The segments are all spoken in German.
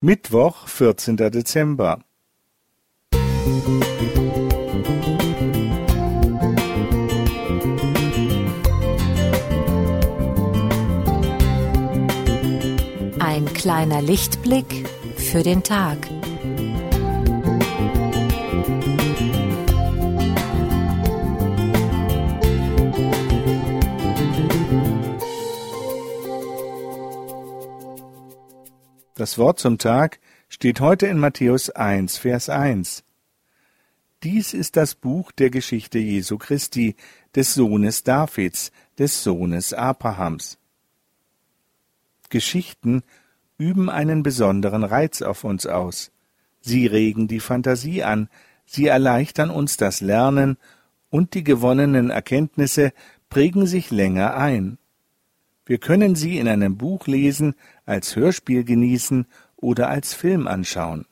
Mittwoch, 14. Dezember. Ein kleiner Lichtblick für den Tag. Das Wort zum Tag steht heute in Matthäus 1, Vers 1. Dies ist das Buch der Geschichte Jesu Christi, des Sohnes Davids, des Sohnes Abrahams. Geschichten üben einen besonderen Reiz auf uns aus. Sie regen die Fantasie an, sie erleichtern uns das Lernen, und die gewonnenen Erkenntnisse prägen sich länger ein. Wir können sie in einem Buch lesen, als Hörspiel genießen oder als Film anschauen.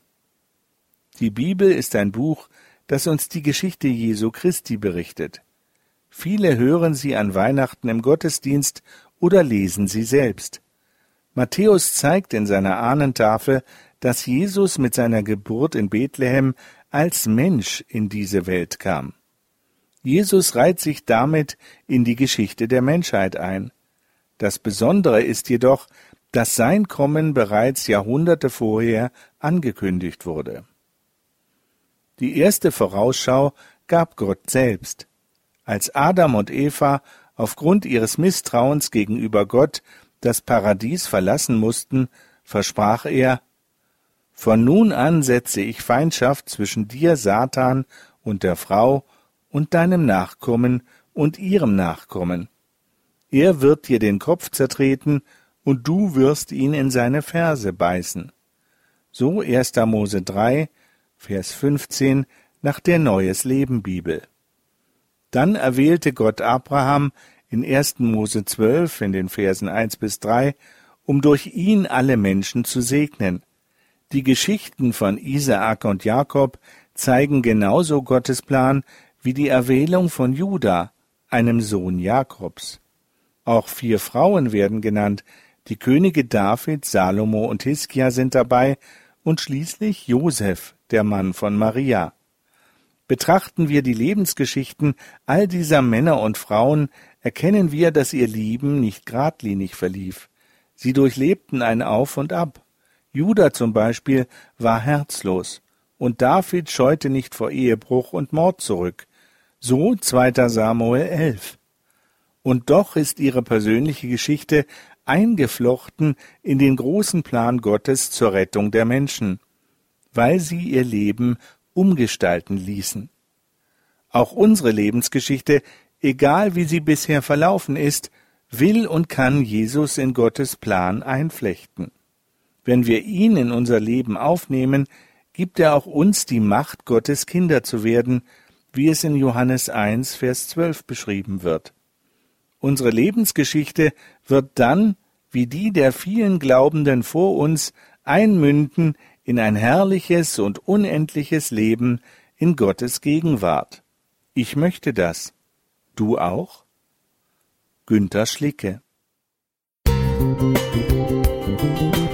Die Bibel ist ein Buch, das uns die Geschichte Jesu Christi berichtet. Viele hören sie an Weihnachten im Gottesdienst oder lesen sie selbst. Matthäus zeigt in seiner Ahnentafel, dass Jesus mit seiner Geburt in Bethlehem als Mensch in diese Welt kam. Jesus reiht sich damit in die Geschichte der Menschheit ein. Das Besondere ist jedoch, dass sein Kommen bereits Jahrhunderte vorher angekündigt wurde. Die erste Vorausschau gab Gott selbst. Als Adam und Eva aufgrund ihres Misstrauens gegenüber Gott das Paradies verlassen mussten, versprach er Von nun an setze ich Feindschaft zwischen dir, Satan, und der Frau, und deinem Nachkommen und ihrem Nachkommen. Er wird dir den Kopf zertreten, und du wirst ihn in seine Ferse beißen. So 1. Mose 3, Vers 15 nach der Neues Leben Bibel. Dann erwählte Gott Abraham in 1. Mose 12 in den Versen 1 bis 3, um durch ihn alle Menschen zu segnen. Die Geschichten von Isaak und Jakob zeigen genauso Gottes Plan wie die Erwählung von Juda, einem Sohn Jakobs. Auch vier Frauen werden genannt, die Könige David, Salomo und Hiskia sind dabei und schließlich Josef, der Mann von Maria. Betrachten wir die Lebensgeschichten all dieser Männer und Frauen, erkennen wir, dass ihr Leben nicht geradlinig verlief. Sie durchlebten ein Auf und Ab. Judah zum Beispiel war herzlos, und David scheute nicht vor Ehebruch und Mord zurück. So 2. Samuel 11 und doch ist ihre persönliche Geschichte eingeflochten in den großen Plan Gottes zur Rettung der Menschen, weil sie ihr Leben umgestalten ließen. Auch unsere Lebensgeschichte, egal wie sie bisher verlaufen ist, will und kann Jesus in Gottes Plan einflechten. Wenn wir ihn in unser Leben aufnehmen, gibt er auch uns die Macht, Gottes Kinder zu werden, wie es in Johannes 1, Vers 12 beschrieben wird. Unsere Lebensgeschichte wird dann, wie die der vielen Glaubenden vor uns, einmünden in ein herrliches und unendliches Leben in Gottes Gegenwart. Ich möchte das. Du auch? Günter Schlicke Musik